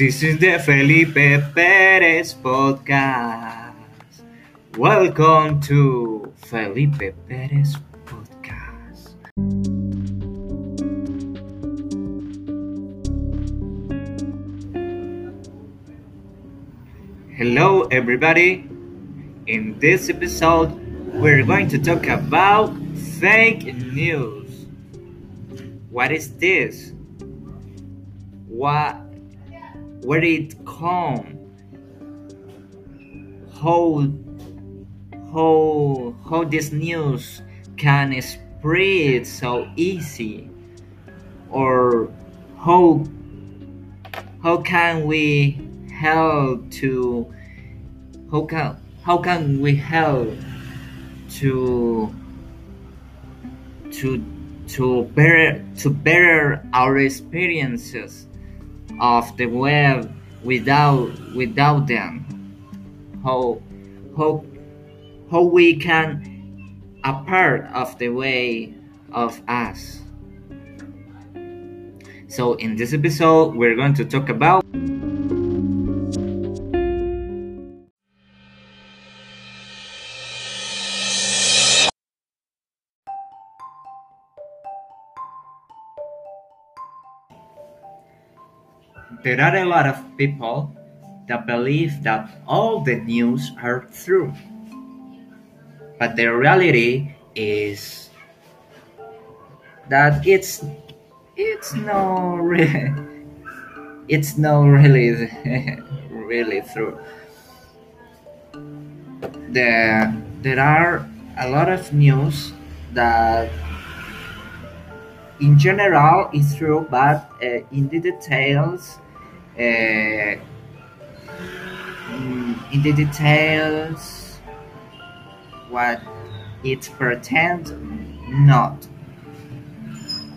This is the Felipe Perez podcast. Welcome to Felipe Perez podcast. Hello, everybody. In this episode, we're going to talk about fake news. What is this? What where it come? How how how this news can spread so easy? Or how how can we help to how can how can we help to to to better to better our experiences of the web without without them. How how how we can a part of the way of us. So in this episode we're going to talk about there are a lot of people that believe that all the news are true. But the reality is that it's it's no really it's not really really true. There there are a lot of news that in general is true, but uh, in the details, uh, in the details, what it pretends not.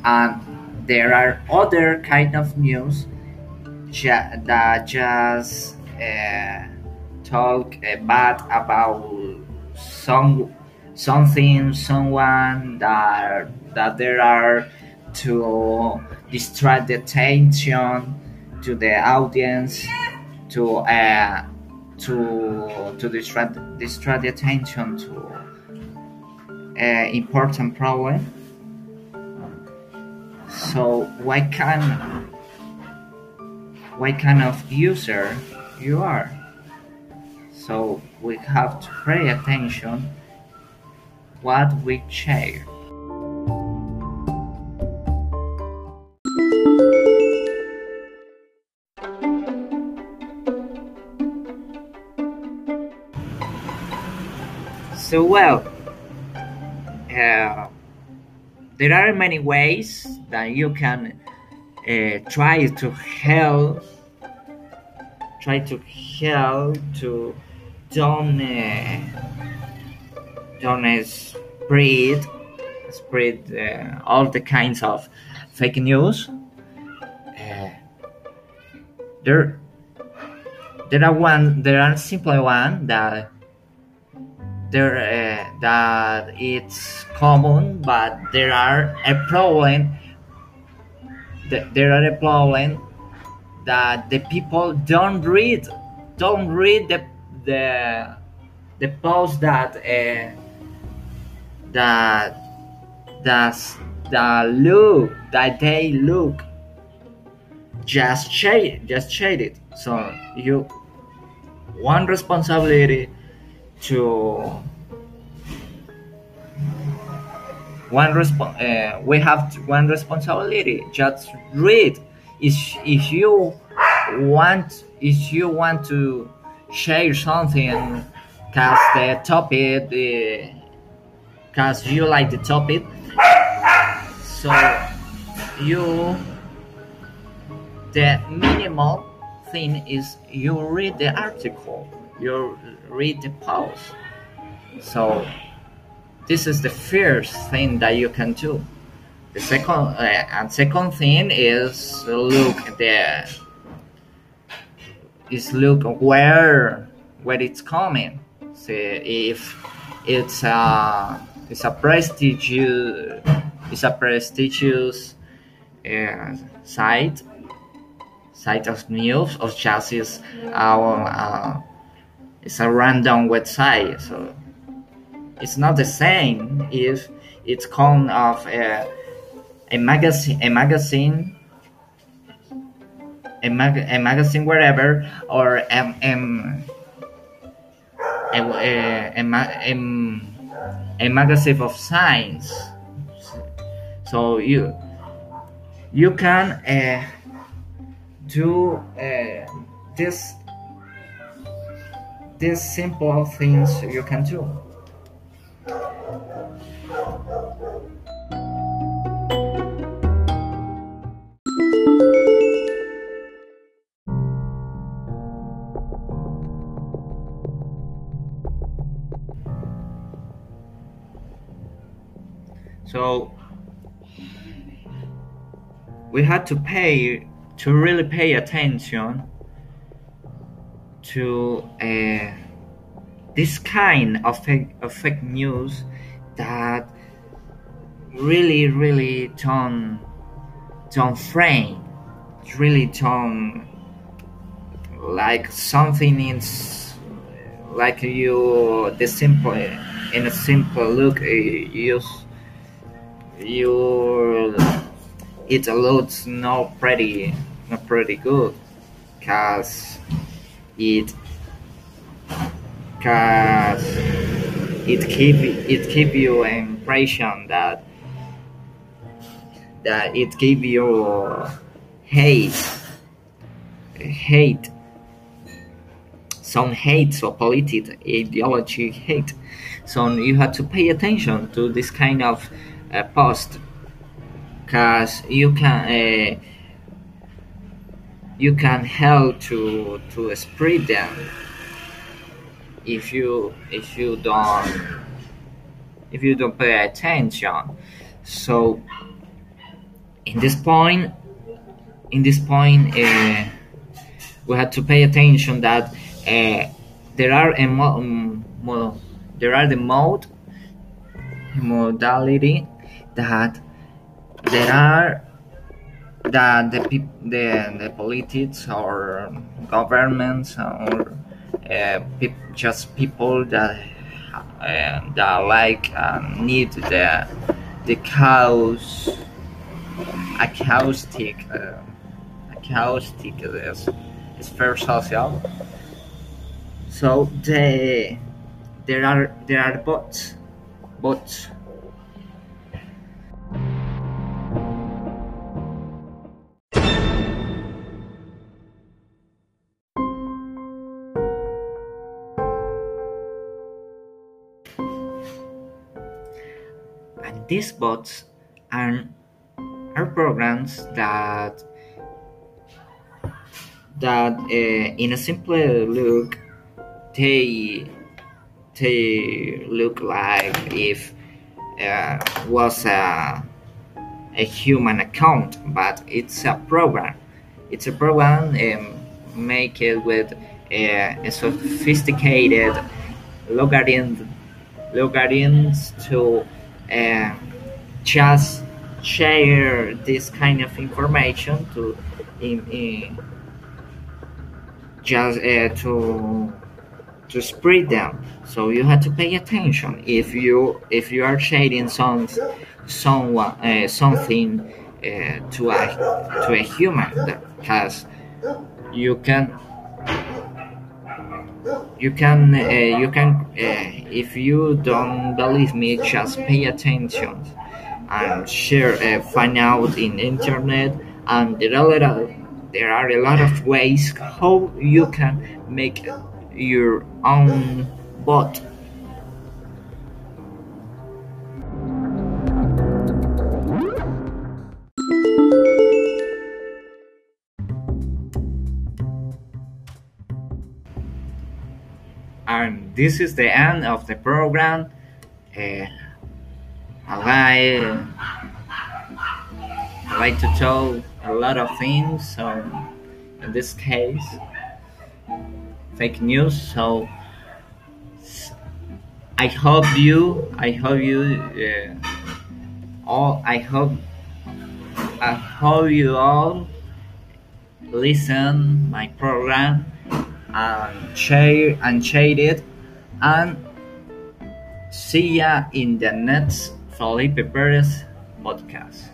And there are other kind of news that just uh, talk uh, bad about some something, someone that that there are to distract the attention to the audience to uh, to to distract distract the attention to uh, important problem. So what kind what kind of user you are? So we have to pay attention what we share So well, uh, there are many ways that you can uh, try to help, try to help to don't uh, don't spread spread uh, all the kinds of fake news. Uh, there, there are one. There are simple one that there uh, that it's common but there are a problem th- there are a problem that the people don't read don't read the the the post that uh, that that that look that they look. Just shade just shade it. So you one responsibility to one resp- uh, we have one responsibility. Just read. If if you want if you want to share something cause the topic because you like the topic so you the minimal thing is you read the article you read the post so this is the first thing that you can do. The second uh, and second thing is look the is look where where it's coming. See if it's a it's a prestigious it's a prestigious uh, site site of news or just is our uh, it's a random website so it's not the same if it's kind of a, a magazine a magazine a, mag- a magazine wherever or um, um, a, a, a, ma- um, a magazine of science. So you you can uh, do uh, this these simple things you can do. So we had to pay to really pay attention to uh, this kind of fake, of fake news that really really don't don't frame really don't like something in like you the simple in a simple look uh, you you it looks not pretty not pretty good cause it cause it keep it keep you impression that that it give you hate hate some hate so political ideology hate. So you have to pay attention to this kind of uh, post because you can uh, you can help to to spread them. If you if you don't if you don't pay attention. So in this point in this point uh, we have to pay attention that uh, there are a mo- mo- there are the mode modality that there are that the the the politics or governments or uh, peop- just people that uh, that like um, need the the cows acoustic uh, acoustic is sphere social. So they there are there are bots bots these bots are are programs that that uh, in a simple look they they look like if uh, was a, a human account but it's a program. It's a program um, make it with a, a sophisticated logarithm logarithms to uh, just share this kind of information to in, in just uh, to to spread them. So you have to pay attention. If you if you are sharing some someone uh, something uh, to a to a human that has you can you can uh, you can uh, if you don't believe me just pay attention and share uh, find out in internet. And there are a lot of, there are a lot of ways how you can make your own bot this is the end of the program. Uh, I like I like to tell a lot of things so in this case fake news so I hope you I hope you uh, all I hope I hope you all listen my program and share and share it and see ya in the next Felipe Perez podcast.